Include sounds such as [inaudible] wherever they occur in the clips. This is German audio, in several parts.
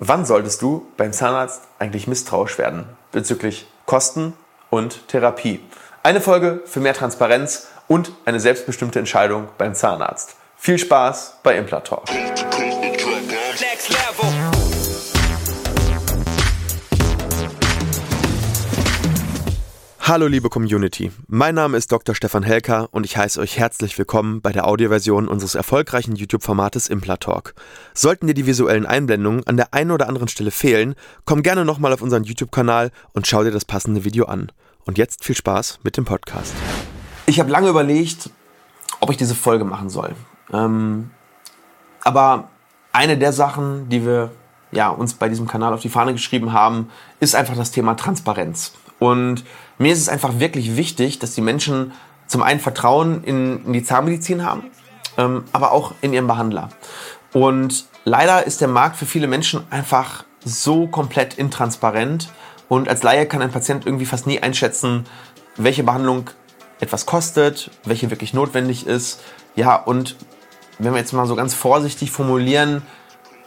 Wann solltest du beim Zahnarzt eigentlich misstrauisch werden bezüglich Kosten und Therapie? Eine Folge für mehr Transparenz und eine selbstbestimmte Entscheidung beim Zahnarzt. Viel Spaß bei Implatalk. Hallo liebe Community, mein Name ist Dr. Stefan Helker und ich heiße euch herzlich willkommen bei der Audioversion unseres erfolgreichen YouTube-Formates Implatalk. Sollten dir die visuellen Einblendungen an der einen oder anderen Stelle fehlen, komm gerne nochmal auf unseren YouTube-Kanal und schau dir das passende Video an. Und jetzt viel Spaß mit dem Podcast. Ich habe lange überlegt, ob ich diese Folge machen soll. Ähm, aber eine der Sachen, die wir ja, uns bei diesem Kanal auf die Fahne geschrieben haben, ist einfach das Thema Transparenz. Und mir ist es einfach wirklich wichtig, dass die Menschen zum einen Vertrauen in, in die Zahnmedizin haben, ähm, aber auch in ihren Behandler. Und leider ist der Markt für viele Menschen einfach so komplett intransparent. Und als Laie kann ein Patient irgendwie fast nie einschätzen, welche Behandlung etwas kostet, welche wirklich notwendig ist. Ja, und wenn wir jetzt mal so ganz vorsichtig formulieren,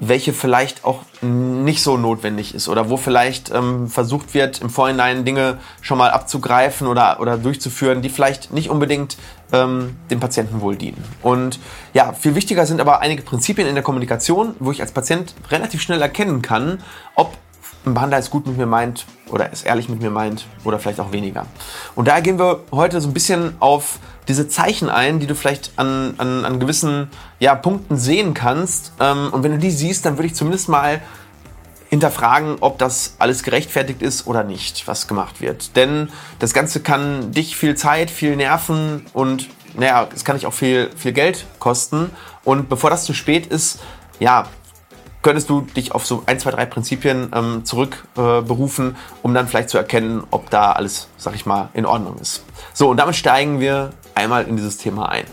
welche vielleicht auch nicht so notwendig ist oder wo vielleicht ähm, versucht wird, im Vorhinein Dinge schon mal abzugreifen oder, oder durchzuführen, die vielleicht nicht unbedingt ähm, dem Patienten wohl dienen. Und ja, viel wichtiger sind aber einige Prinzipien in der Kommunikation, wo ich als Patient relativ schnell erkennen kann, ob ein Behandler es gut mit mir meint oder es ehrlich mit mir meint oder vielleicht auch weniger. Und daher gehen wir heute so ein bisschen auf diese Zeichen ein, die du vielleicht an, an, an gewissen ja, Punkten sehen kannst. Ähm, und wenn du die siehst, dann würde ich zumindest mal hinterfragen, ob das alles gerechtfertigt ist oder nicht, was gemacht wird. Denn das Ganze kann dich viel Zeit, viel Nerven und naja, es kann dich auch viel, viel Geld kosten. Und bevor das zu spät ist, ja, könntest du dich auf so ein, zwei, drei Prinzipien ähm, zurückberufen, äh, um dann vielleicht zu erkennen, ob da alles, sag ich mal, in Ordnung ist. So, und damit steigen wir einmal in dieses Thema ein.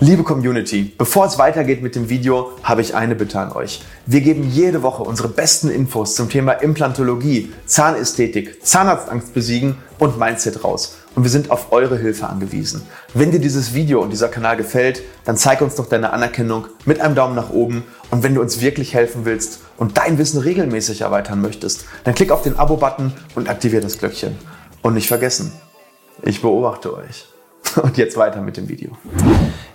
Liebe Community, bevor es weitergeht mit dem Video, habe ich eine Bitte an euch. Wir geben jede Woche unsere besten Infos zum Thema Implantologie, Zahnästhetik, Zahnarztangst besiegen und Mindset raus. Und wir sind auf eure Hilfe angewiesen. Wenn dir dieses Video und dieser Kanal gefällt, dann zeig uns doch deine Anerkennung mit einem Daumen nach oben. Und wenn du uns wirklich helfen willst und dein Wissen regelmäßig erweitern möchtest, dann klick auf den Abo-Button und aktiviere das Glöckchen. Und nicht vergessen, ich beobachte euch. [laughs] Und jetzt weiter mit dem Video.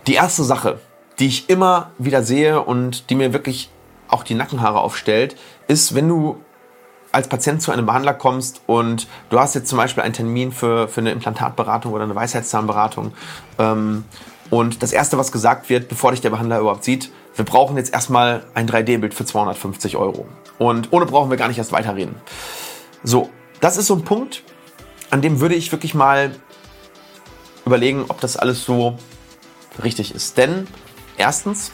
Die erste Sache, die ich immer wieder sehe und die mir wirklich auch die Nackenhaare aufstellt, ist, wenn du als Patient zu einem Behandler kommst und du hast jetzt zum Beispiel einen Termin für, für eine Implantatberatung oder eine Weisheitszahnberatung ähm, und das Erste, was gesagt wird, bevor dich der Behandler überhaupt sieht, wir brauchen jetzt erstmal ein 3D-Bild für 250 Euro. Und ohne brauchen wir gar nicht erst weiterreden. So, das ist so ein Punkt, an dem würde ich wirklich mal überlegen, ob das alles so richtig ist. Denn erstens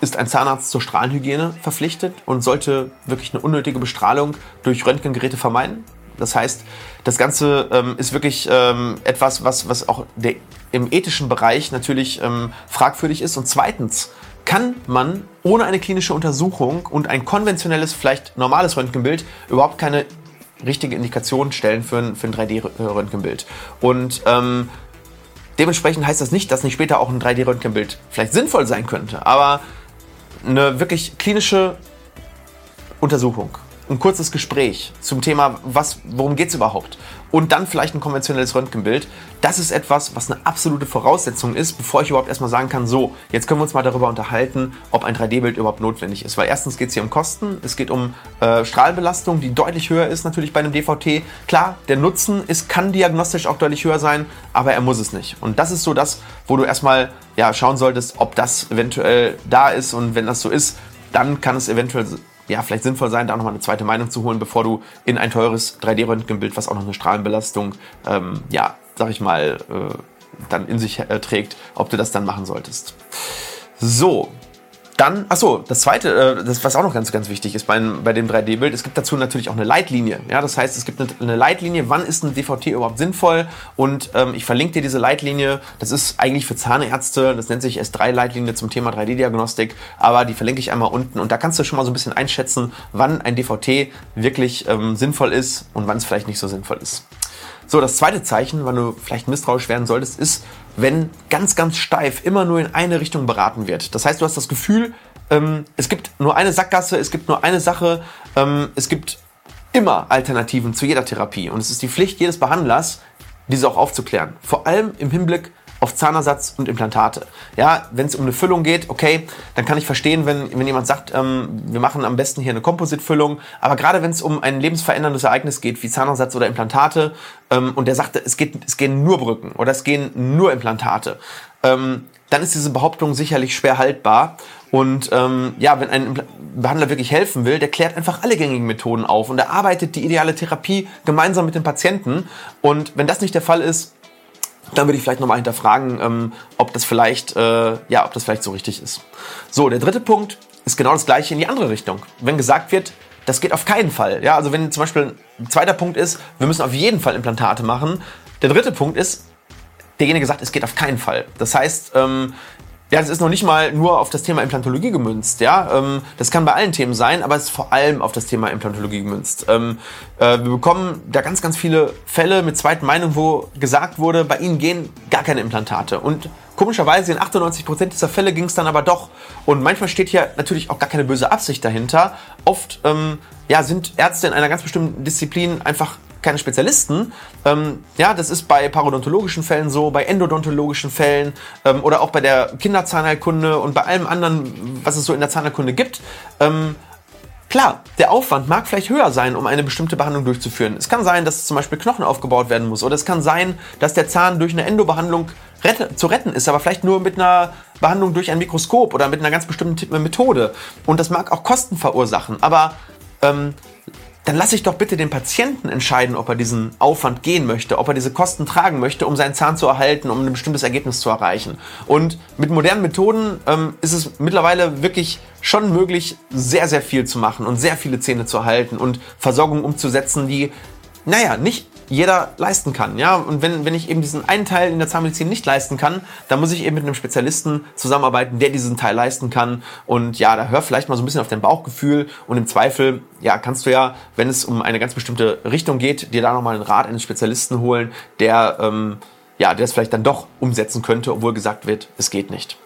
ist ein Zahnarzt zur Strahlenhygiene verpflichtet und sollte wirklich eine unnötige Bestrahlung durch Röntgengeräte vermeiden. Das heißt, das Ganze ähm, ist wirklich ähm, etwas, was, was auch der, im ethischen Bereich natürlich ähm, fragwürdig ist. Und zweitens kann man ohne eine klinische Untersuchung und ein konventionelles, vielleicht normales Röntgenbild überhaupt keine richtige Indikation stellen für ein, für ein 3D-Röntgenbild. Und ähm, Dementsprechend heißt das nicht, dass nicht später auch ein 3D-Röntgenbild vielleicht sinnvoll sein könnte, aber eine wirklich klinische Untersuchung ein kurzes Gespräch zum Thema, was, worum geht es überhaupt? Und dann vielleicht ein konventionelles Röntgenbild. Das ist etwas, was eine absolute Voraussetzung ist, bevor ich überhaupt erstmal sagen kann, so, jetzt können wir uns mal darüber unterhalten, ob ein 3D-Bild überhaupt notwendig ist. Weil erstens geht es hier um Kosten, es geht um äh, Strahlbelastung, die deutlich höher ist natürlich bei einem DVT. Klar, der Nutzen ist, kann diagnostisch auch deutlich höher sein, aber er muss es nicht. Und das ist so das, wo du erstmal ja, schauen solltest, ob das eventuell da ist. Und wenn das so ist, dann kann es eventuell ja, vielleicht sinnvoll sein, da nochmal eine zweite Meinung zu holen, bevor du in ein teures 3D-Röntgenbild, was auch noch eine Strahlenbelastung, ähm, ja, sag ich mal, äh, dann in sich äh, trägt, ob du das dann machen solltest. So, dann, achso, das zweite, äh, das, was auch noch ganz, ganz wichtig ist bei, bei dem 3D-Bild, es gibt dazu natürlich auch eine Leitlinie. Ja, das heißt, es gibt eine, eine Leitlinie, wann ist ein DVT überhaupt sinnvoll? Und ähm, ich verlinke dir diese Leitlinie. Das ist eigentlich für Zahnärzte, das nennt sich S3-Leitlinie zum Thema 3D-Diagnostik, aber die verlinke ich einmal unten und da kannst du schon mal so ein bisschen einschätzen, wann ein DVT wirklich ähm, sinnvoll ist und wann es vielleicht nicht so sinnvoll ist. So, das zweite Zeichen, wann du vielleicht misstrauisch werden solltest, ist, wenn ganz, ganz steif immer nur in eine Richtung beraten wird. Das heißt, du hast das Gefühl, ähm, es gibt nur eine Sackgasse, es gibt nur eine Sache, ähm, es gibt immer Alternativen zu jeder Therapie. Und es ist die Pflicht jedes Behandlers, diese auch aufzuklären. Vor allem im Hinblick auf Zahnersatz und Implantate. Ja, wenn es um eine Füllung geht, okay, dann kann ich verstehen, wenn, wenn jemand sagt, ähm, wir machen am besten hier eine Kompositfüllung. Aber gerade wenn es um ein lebensveränderndes Ereignis geht, wie Zahnersatz oder Implantate, ähm, und der sagt, es, geht, es gehen nur Brücken oder es gehen nur Implantate, ähm, dann ist diese Behauptung sicherlich schwer haltbar. Und ähm, ja, wenn ein Behandler wirklich helfen will, der klärt einfach alle gängigen Methoden auf und er arbeitet die ideale Therapie gemeinsam mit dem Patienten. Und wenn das nicht der Fall ist, dann würde ich vielleicht nochmal hinterfragen, ähm, ob das vielleicht, äh, ja, ob das vielleicht so richtig ist. So, der dritte Punkt ist genau das gleiche in die andere Richtung. Wenn gesagt wird, das geht auf keinen Fall. Ja, also wenn zum Beispiel ein zweiter Punkt ist, wir müssen auf jeden Fall Implantate machen. Der dritte Punkt ist, derjenige sagt, es geht auf keinen Fall. Das heißt, ähm, ja, das ist noch nicht mal nur auf das Thema Implantologie gemünzt. Ja, ähm, das kann bei allen Themen sein, aber es ist vor allem auf das Thema Implantologie gemünzt. Ähm, äh, wir bekommen da ganz, ganz viele Fälle mit zweiten Meinung, wo gesagt wurde, bei ihnen gehen gar keine Implantate. Und komischerweise in 98 Prozent dieser Fälle ging es dann aber doch. Und manchmal steht hier natürlich auch gar keine böse Absicht dahinter. Oft ähm, ja, sind Ärzte in einer ganz bestimmten Disziplin einfach keine Spezialisten. Ähm, ja, das ist bei parodontologischen Fällen so, bei endodontologischen Fällen ähm, oder auch bei der Kinderzahnheilkunde und bei allem anderen, was es so in der Zahnheilkunde gibt. Ähm, Klar, der Aufwand mag vielleicht höher sein, um eine bestimmte Behandlung durchzuführen. Es kann sein, dass zum Beispiel Knochen aufgebaut werden muss oder es kann sein, dass der Zahn durch eine Endobehandlung rette, zu retten ist, aber vielleicht nur mit einer Behandlung durch ein Mikroskop oder mit einer ganz bestimmten Methode. Und das mag auch Kosten verursachen, aber ähm, dann lasse ich doch bitte den Patienten entscheiden, ob er diesen Aufwand gehen möchte, ob er diese Kosten tragen möchte, um seinen Zahn zu erhalten, um ein bestimmtes Ergebnis zu erreichen. Und mit modernen Methoden ähm, ist es mittlerweile wirklich schon möglich, sehr, sehr viel zu machen und sehr viele Zähne zu erhalten und Versorgung umzusetzen, die, naja, nicht jeder leisten kann. Ja? Und wenn, wenn ich eben diesen einen Teil in der Zahnmedizin nicht leisten kann, dann muss ich eben mit einem Spezialisten zusammenarbeiten, der diesen Teil leisten kann. Und ja, da hör vielleicht mal so ein bisschen auf dein Bauchgefühl und im Zweifel, ja, kannst du ja, wenn es um eine ganz bestimmte Richtung geht, dir da nochmal einen Rat eines Spezialisten holen, der, ähm, ja, der es vielleicht dann doch umsetzen könnte, obwohl gesagt wird, es geht nicht.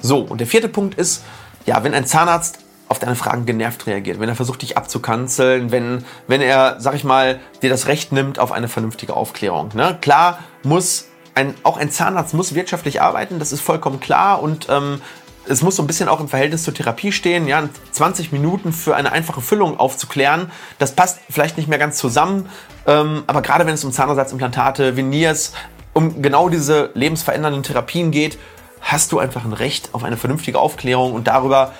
So, und der vierte Punkt ist, ja, wenn ein Zahnarzt auf deine Fragen genervt reagiert, wenn er versucht, dich abzukanzeln, wenn, wenn er, sag ich mal, dir das Recht nimmt auf eine vernünftige Aufklärung. Ne? Klar muss ein, auch ein Zahnarzt muss wirtschaftlich arbeiten, das ist vollkommen klar und ähm, es muss so ein bisschen auch im Verhältnis zur Therapie stehen. Ja, 20 Minuten für eine einfache Füllung aufzuklären, das passt vielleicht nicht mehr ganz zusammen. Ähm, aber gerade wenn es um Zahnersatzimplantate, Veneers, um genau diese lebensverändernden Therapien geht, hast du einfach ein Recht auf eine vernünftige Aufklärung und darüber,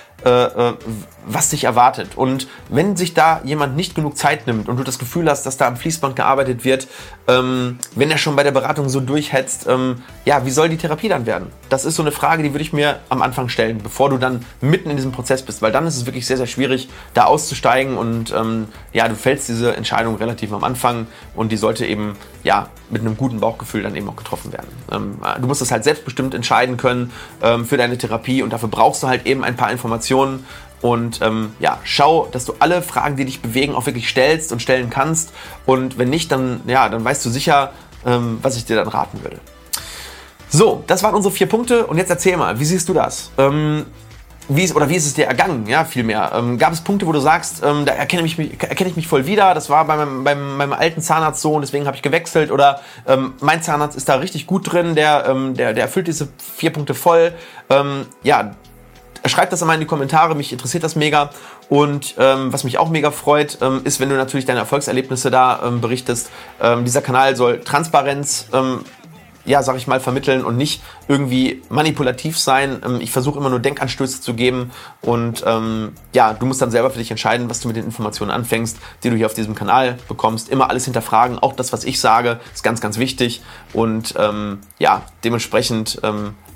was dich erwartet. Und wenn sich da jemand nicht genug Zeit nimmt und du das Gefühl hast, dass da am Fließband gearbeitet wird, ähm, wenn er schon bei der Beratung so durchhetzt, ähm, ja, wie soll die Therapie dann werden? Das ist so eine Frage, die würde ich mir am Anfang stellen, bevor du dann mitten in diesem Prozess bist, weil dann ist es wirklich sehr, sehr schwierig, da auszusteigen und ähm, ja, du fällst diese Entscheidung relativ am Anfang und die sollte eben ja mit einem guten Bauchgefühl dann eben auch getroffen werden. Ähm, du musst das halt selbstbestimmt entscheiden können ähm, für deine Therapie und dafür brauchst du halt eben ein paar Informationen Informationen. Und ähm, ja, schau, dass du alle Fragen, die dich bewegen, auch wirklich stellst und stellen kannst. Und wenn nicht, dann, ja, dann weißt du sicher, ähm, was ich dir dann raten würde. So, das waren unsere vier Punkte. Und jetzt erzähl mal, wie siehst du das? Ähm, wie ist, oder wie ist es dir ergangen, ja, vielmehr? Ähm, gab es Punkte, wo du sagst, ähm, da erkenne ich, mich, erkenne ich mich voll wieder, das war bei meinem, beim, meinem alten Zahnarzt so und deswegen habe ich gewechselt oder ähm, mein Zahnarzt ist da richtig gut drin, der, ähm, der, der erfüllt diese vier Punkte voll. Ähm, ja, Schreibt das einmal in die Kommentare, mich interessiert das mega. Und ähm, was mich auch mega freut, ähm, ist, wenn du natürlich deine Erfolgserlebnisse da ähm, berichtest. Ähm, dieser Kanal soll Transparenz, ähm, ja, sag ich mal, vermitteln und nicht irgendwie manipulativ sein. Ähm, ich versuche immer nur Denkanstöße zu geben und ja, du musst dann selber für dich entscheiden, was du mit den Informationen anfängst, die du hier auf diesem Kanal bekommst. Immer alles hinterfragen, auch das, was ich sage, ist ganz, ganz wichtig und ja, dementsprechend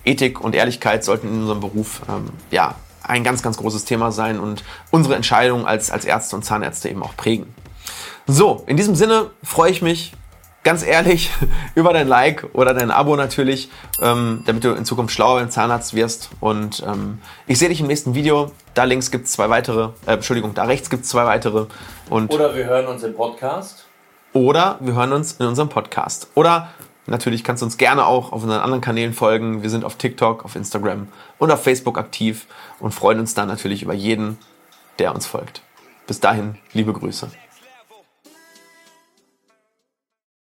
Ethik und Ehrlichkeit sollten in unserem Beruf ähm, ja, ein ganz, ganz großes Thema sein und unsere Entscheidungen als, als Ärzte und Zahnärzte eben auch prägen. So, in diesem Sinne freue ich mich ganz ehrlich [laughs] über dein Like oder dein Abo natürlich, ähm, damit du in Zukunft schlauer beim Zahnarzt wirst. Und ähm, ich sehe dich im nächsten Video. Da links gibt es zwei weitere, äh, Entschuldigung, da rechts gibt es zwei weitere. Und oder wir hören uns im Podcast. Oder wir hören uns in unserem Podcast. Oder Natürlich kannst du uns gerne auch auf unseren anderen Kanälen folgen. Wir sind auf TikTok, auf Instagram und auf Facebook aktiv und freuen uns dann natürlich über jeden, der uns folgt. Bis dahin, liebe Grüße.